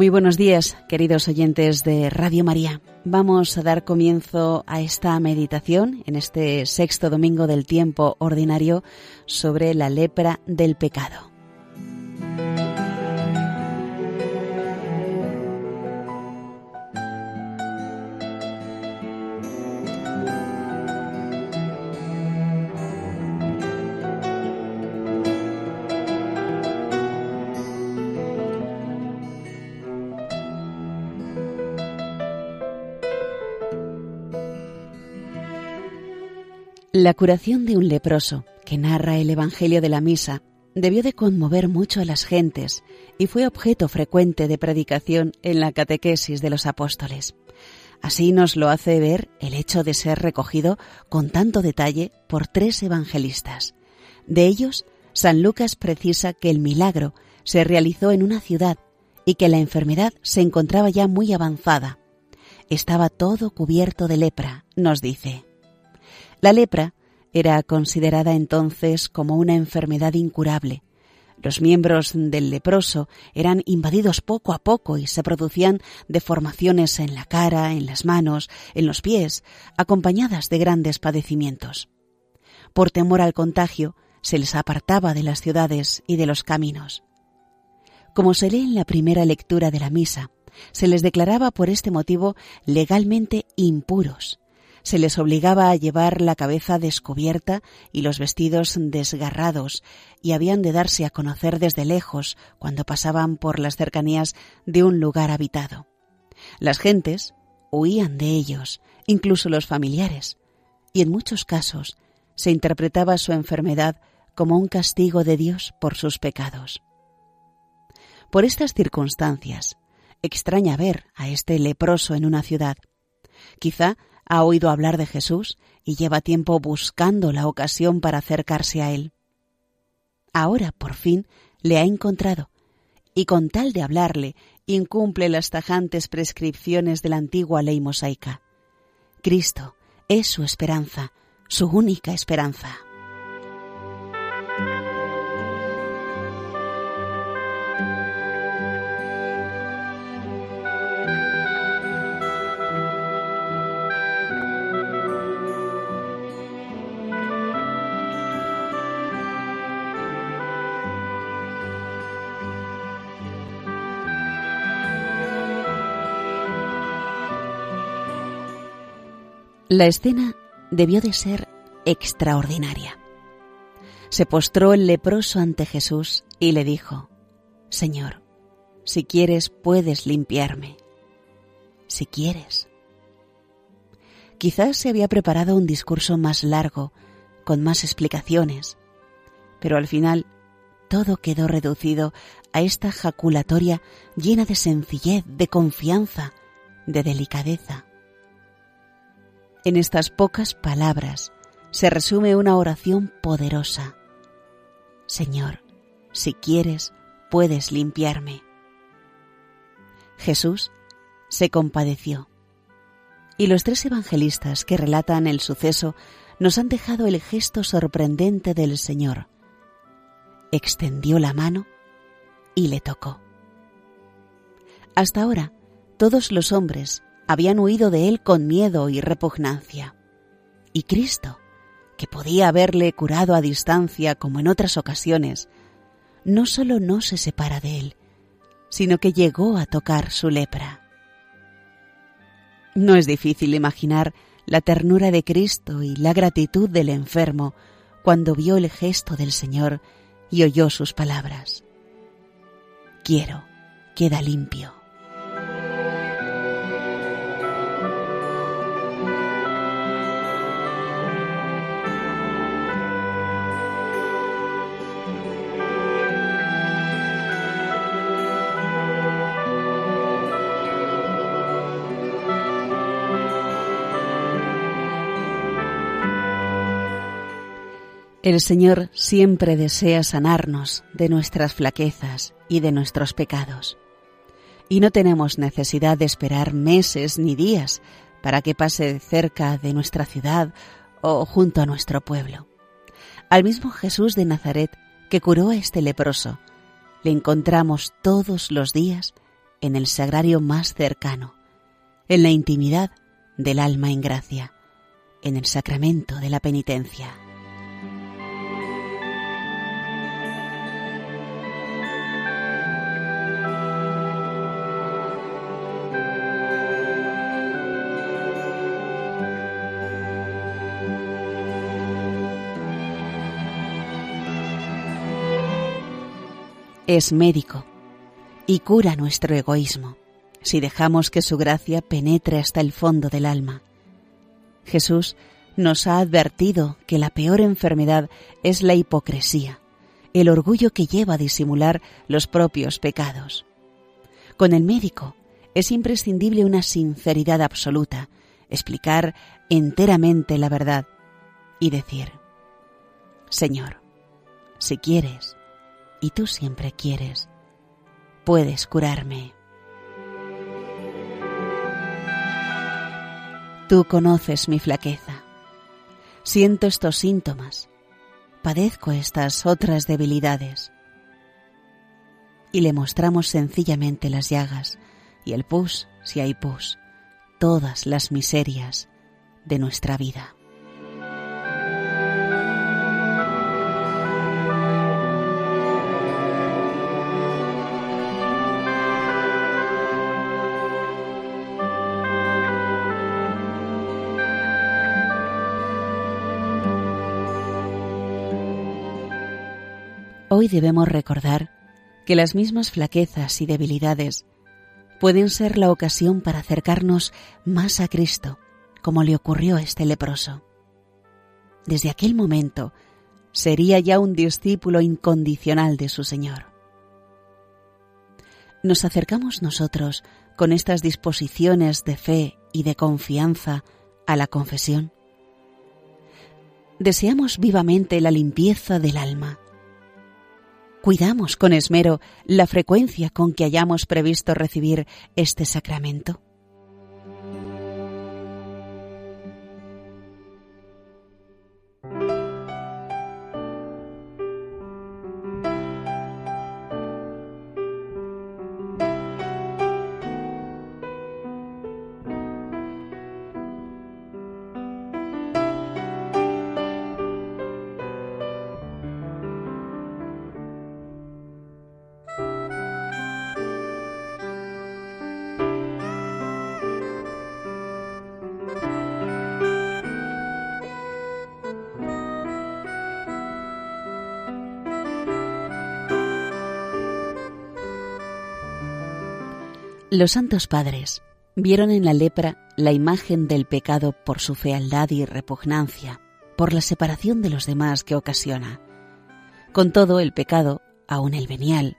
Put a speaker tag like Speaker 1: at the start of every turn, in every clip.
Speaker 1: Muy buenos días, queridos oyentes de Radio María. Vamos a dar comienzo a esta meditación en este sexto domingo del tiempo ordinario sobre la lepra del pecado. La curación de un leproso, que narra el Evangelio de la Misa, debió de conmover mucho a las gentes y fue objeto frecuente de predicación en la catequesis de los apóstoles. Así nos lo hace ver el hecho de ser recogido con tanto detalle por tres evangelistas. De ellos, San Lucas precisa que el milagro se realizó en una ciudad y que la enfermedad se encontraba ya muy avanzada. Estaba todo cubierto de lepra, nos dice. La lepra era considerada entonces como una enfermedad incurable. Los miembros del leproso eran invadidos poco a poco y se producían deformaciones en la cara, en las manos, en los pies, acompañadas de grandes padecimientos. Por temor al contagio, se les apartaba de las ciudades y de los caminos. Como se lee en la primera lectura de la misa, se les declaraba por este motivo legalmente impuros se les obligaba a llevar la cabeza descubierta y los vestidos desgarrados, y habían de darse a conocer desde lejos cuando pasaban por las cercanías de un lugar habitado. Las gentes huían de ellos, incluso los familiares, y en muchos casos se interpretaba su enfermedad como un castigo de Dios por sus pecados. Por estas circunstancias, extraña ver a este leproso en una ciudad. Quizá ha oído hablar de Jesús y lleva tiempo buscando la ocasión para acercarse a Él. Ahora, por fin, le ha encontrado, y con tal de hablarle, incumple las tajantes prescripciones de la antigua ley mosaica. Cristo es su esperanza, su única esperanza. La escena debió de ser extraordinaria. Se postró el leproso ante Jesús y le dijo, Señor, si quieres puedes limpiarme. Si quieres. Quizás se había preparado un discurso más largo, con más explicaciones, pero al final todo quedó reducido a esta jaculatoria llena de sencillez, de confianza, de delicadeza. En estas pocas palabras se resume una oración poderosa. Señor, si quieres, puedes limpiarme. Jesús se compadeció. Y los tres evangelistas que relatan el suceso nos han dejado el gesto sorprendente del Señor. Extendió la mano y le tocó. Hasta ahora, todos los hombres habían huido de él con miedo y repugnancia. Y Cristo, que podía haberle curado a distancia como en otras ocasiones, no solo no se separa de él, sino que llegó a tocar su lepra. No es difícil imaginar la ternura de Cristo y la gratitud del enfermo cuando vio el gesto del Señor y oyó sus palabras. Quiero, queda limpio. El Señor siempre desea sanarnos de nuestras flaquezas y de nuestros pecados. Y no tenemos necesidad de esperar meses ni días para que pase cerca de nuestra ciudad o junto a nuestro pueblo. Al mismo Jesús de Nazaret que curó a este leproso, le encontramos todos los días en el sagrario más cercano, en la intimidad del alma en gracia, en el sacramento de la penitencia. Es médico y cura nuestro egoísmo si dejamos que su gracia penetre hasta el fondo del alma. Jesús nos ha advertido que la peor enfermedad es la hipocresía, el orgullo que lleva a disimular los propios pecados. Con el médico es imprescindible una sinceridad absoluta, explicar enteramente la verdad y decir, Señor, si quieres, y tú siempre quieres. Puedes curarme. Tú conoces mi flaqueza. Siento estos síntomas. Padezco estas otras debilidades. Y le mostramos sencillamente las llagas y el pus, si hay pus, todas las miserias de nuestra vida. Hoy debemos recordar que las mismas flaquezas y debilidades pueden ser la ocasión para acercarnos más a Cristo, como le ocurrió a este leproso. Desde aquel momento sería ya un discípulo incondicional de su Señor. Nos acercamos nosotros con estas disposiciones de fe y de confianza a la confesión. Deseamos vivamente la limpieza del alma, cuidamos con esmero la frecuencia con que hayamos previsto recibir este sacramento? Los santos padres vieron en la lepra la imagen del pecado por su fealdad y repugnancia, por la separación de los demás que ocasiona. Con todo, el pecado, aun el venial,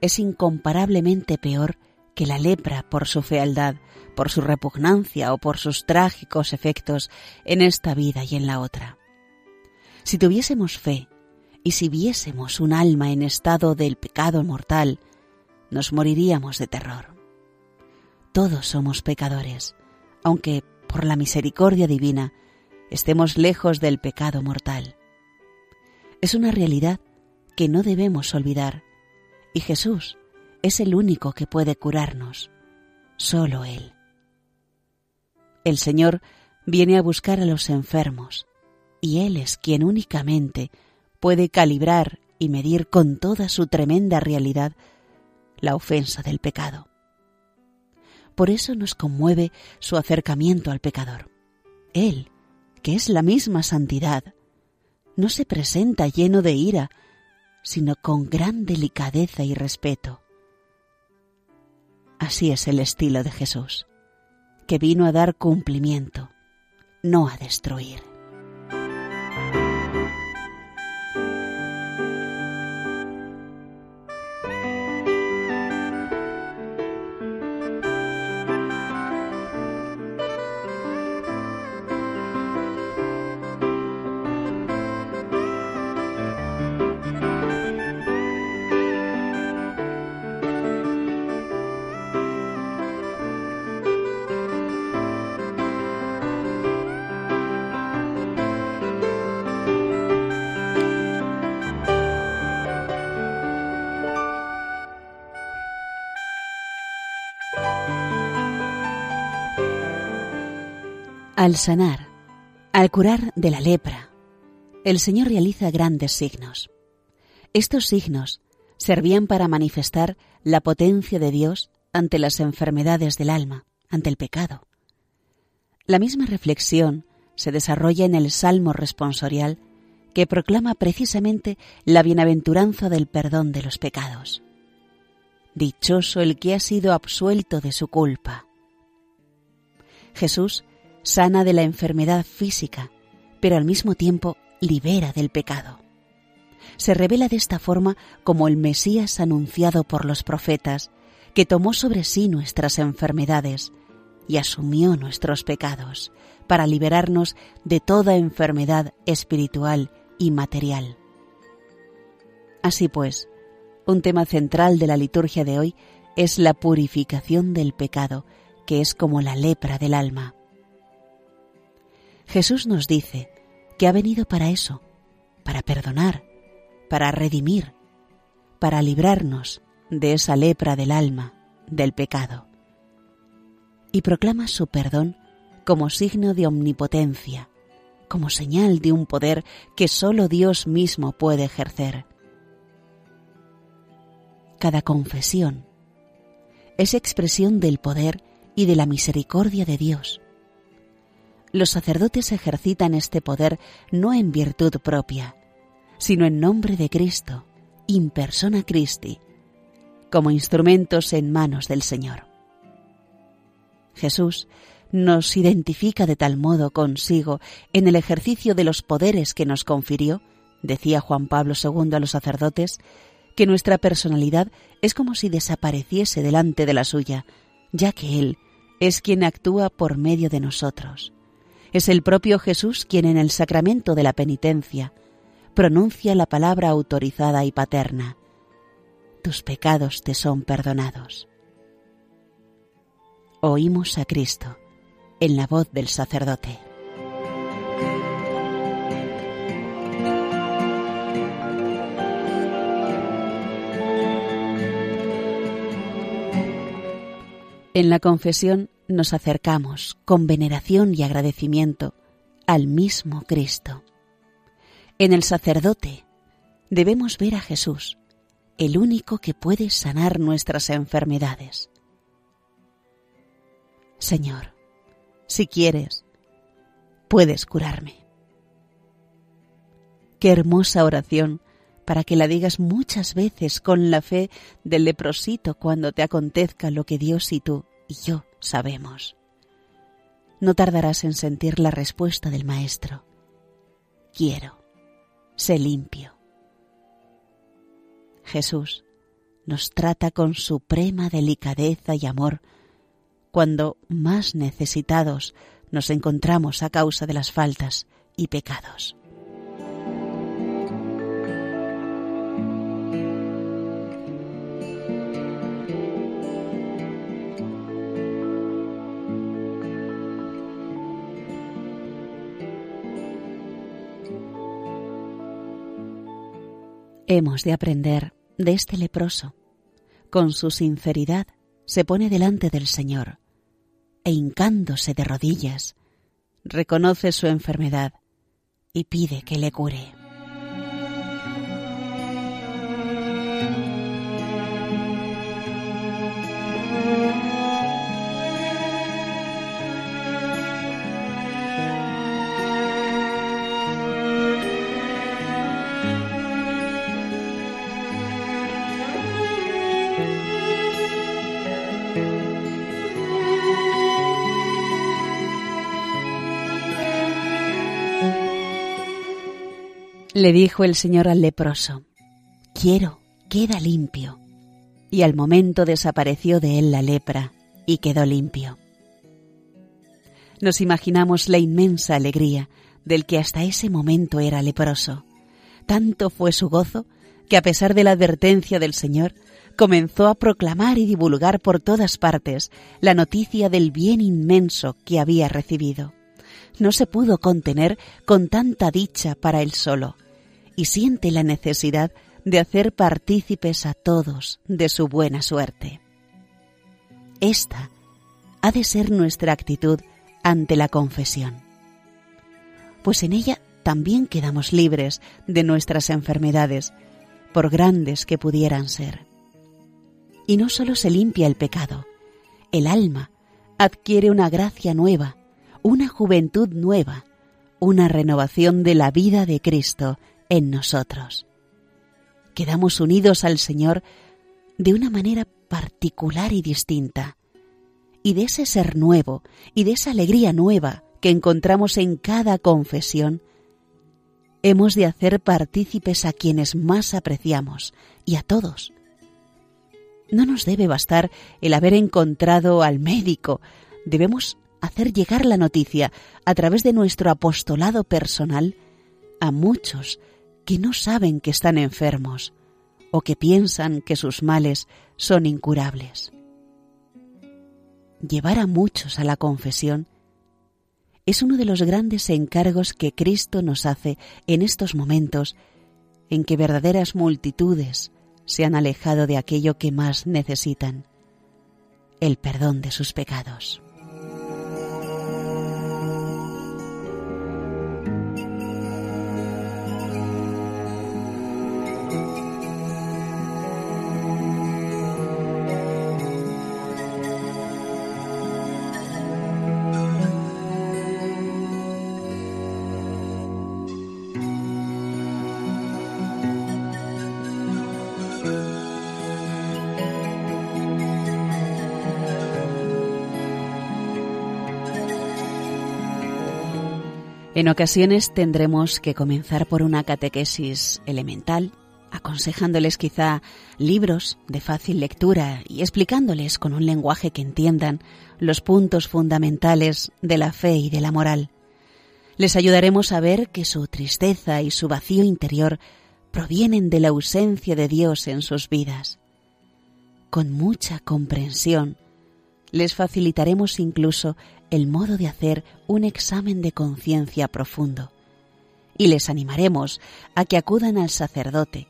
Speaker 1: es incomparablemente peor que la lepra por su fealdad, por su repugnancia o por sus trágicos efectos en esta vida y en la otra. Si tuviésemos fe y si viésemos un alma en estado del pecado mortal, nos moriríamos de terror. Todos somos pecadores, aunque por la misericordia divina estemos lejos del pecado mortal. Es una realidad que no debemos olvidar y Jesús es el único que puede curarnos, solo Él. El Señor viene a buscar a los enfermos y Él es quien únicamente puede calibrar y medir con toda su tremenda realidad la ofensa del pecado. Por eso nos conmueve su acercamiento al pecador. Él, que es la misma santidad, no se presenta lleno de ira, sino con gran delicadeza y respeto. Así es el estilo de Jesús, que vino a dar cumplimiento, no a destruir. Al sanar, al curar de la lepra, el Señor realiza grandes signos. Estos signos servían para manifestar la potencia de Dios ante las enfermedades del alma, ante el pecado. La misma reflexión se desarrolla en el Salmo responsorial que proclama precisamente la bienaventuranza del perdón de los pecados. Dichoso el que ha sido absuelto de su culpa. Jesús sana de la enfermedad física, pero al mismo tiempo libera del pecado. Se revela de esta forma como el Mesías anunciado por los profetas, que tomó sobre sí nuestras enfermedades y asumió nuestros pecados para liberarnos de toda enfermedad espiritual y material. Así pues, un tema central de la liturgia de hoy es la purificación del pecado, que es como la lepra del alma. Jesús nos dice que ha venido para eso, para perdonar, para redimir, para librarnos de esa lepra del alma, del pecado. Y proclama su perdón como signo de omnipotencia, como señal de un poder que sólo Dios mismo puede ejercer. Cada confesión es expresión del poder y de la misericordia de Dios. Los sacerdotes ejercitan este poder no en virtud propia, sino en nombre de Cristo, in persona Christi, como instrumentos en manos del Señor. Jesús nos identifica de tal modo consigo en el ejercicio de los poderes que nos confirió, decía Juan Pablo II a los sacerdotes, que nuestra personalidad es como si desapareciese delante de la suya, ya que Él es quien actúa por medio de nosotros. Es el propio Jesús quien en el sacramento de la penitencia pronuncia la palabra autorizada y paterna. Tus pecados te son perdonados. Oímos a Cristo en la voz del sacerdote. En la confesión nos acercamos con veneración y agradecimiento al mismo Cristo. En el sacerdote debemos ver a Jesús, el único que puede sanar nuestras enfermedades. Señor, si quieres, puedes curarme. Qué hermosa oración para que la digas muchas veces con la fe del leprosito cuando te acontezca lo que Dios y tú yo sabemos. No tardarás en sentir la respuesta del Maestro. Quiero, sé limpio. Jesús nos trata con suprema delicadeza y amor cuando más necesitados nos encontramos a causa de las faltas y pecados. Hemos de aprender de este leproso. Con su sinceridad se pone delante del Señor e hincándose de rodillas, reconoce su enfermedad y pide que le cure. Le dijo el Señor al leproso, Quiero, queda limpio. Y al momento desapareció de él la lepra y quedó limpio. Nos imaginamos la inmensa alegría del que hasta ese momento era leproso. Tanto fue su gozo que a pesar de la advertencia del Señor, comenzó a proclamar y divulgar por todas partes la noticia del bien inmenso que había recibido. No se pudo contener con tanta dicha para él solo, y siente la necesidad de hacer partícipes a todos de su buena suerte. Esta ha de ser nuestra actitud ante la confesión. Pues en ella también quedamos libres de nuestras enfermedades, por grandes que pudieran ser. Y no solo se limpia el pecado, el alma adquiere una gracia nueva, una juventud nueva, una renovación de la vida de Cristo en nosotros. Quedamos unidos al Señor de una manera particular y distinta. Y de ese ser nuevo y de esa alegría nueva que encontramos en cada confesión, hemos de hacer partícipes a quienes más apreciamos y a todos. No nos debe bastar el haber encontrado al médico, debemos hacer llegar la noticia a través de nuestro apostolado personal a muchos que no saben que están enfermos o que piensan que sus males son incurables. Llevar a muchos a la confesión es uno de los grandes encargos que Cristo nos hace en estos momentos en que verdaderas multitudes se han alejado de aquello que más necesitan, el perdón de sus pecados. En ocasiones tendremos que comenzar por una catequesis elemental, aconsejándoles quizá libros de fácil lectura y explicándoles con un lenguaje que entiendan los puntos fundamentales de la fe y de la moral. Les ayudaremos a ver que su tristeza y su vacío interior provienen de la ausencia de Dios en sus vidas. Con mucha comprensión, les facilitaremos incluso el modo de hacer un examen de conciencia profundo y les animaremos a que acudan al sacerdote,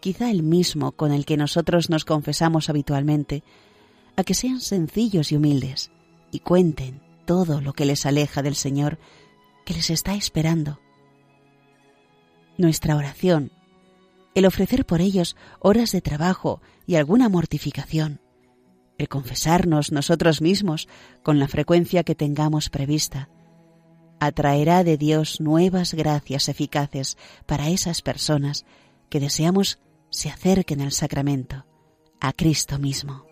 Speaker 1: quizá el mismo con el que nosotros nos confesamos habitualmente, a que sean sencillos y humildes y cuenten todo lo que les aleja del Señor que les está esperando. Nuestra oración, el ofrecer por ellos horas de trabajo y alguna mortificación, el confesarnos nosotros mismos con la frecuencia que tengamos prevista, atraerá de Dios nuevas gracias eficaces para esas personas que deseamos se acerquen al sacramento, a Cristo mismo.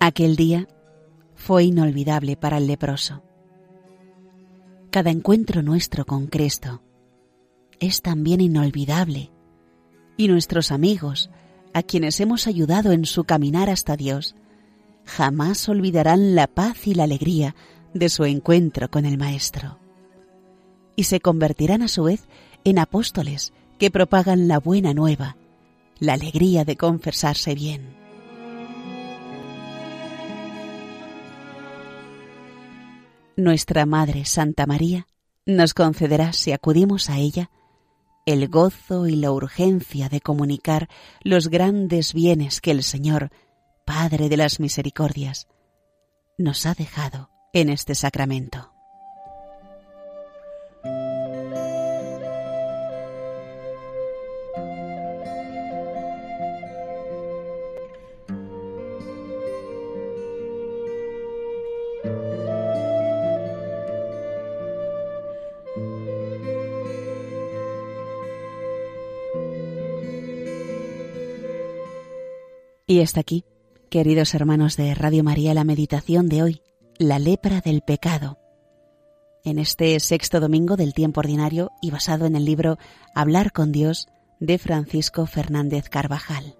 Speaker 1: Aquel día fue inolvidable para el leproso. Cada encuentro nuestro con Cristo es también inolvidable. Y nuestros amigos, a quienes hemos ayudado en su caminar hasta Dios, jamás olvidarán la paz y la alegría de su encuentro con el Maestro. Y se convertirán a su vez en apóstoles que propagan la buena nueva, la alegría de confesarse bien. Nuestra Madre Santa María nos concederá, si acudimos a ella, el gozo y la urgencia de comunicar los grandes bienes que el Señor, Padre de las Misericordias, nos ha dejado en este sacramento. Y hasta aquí, queridos hermanos de Radio María, la meditación de hoy, la lepra del pecado. En este sexto domingo del tiempo ordinario y basado en el libro Hablar con Dios de Francisco Fernández Carvajal.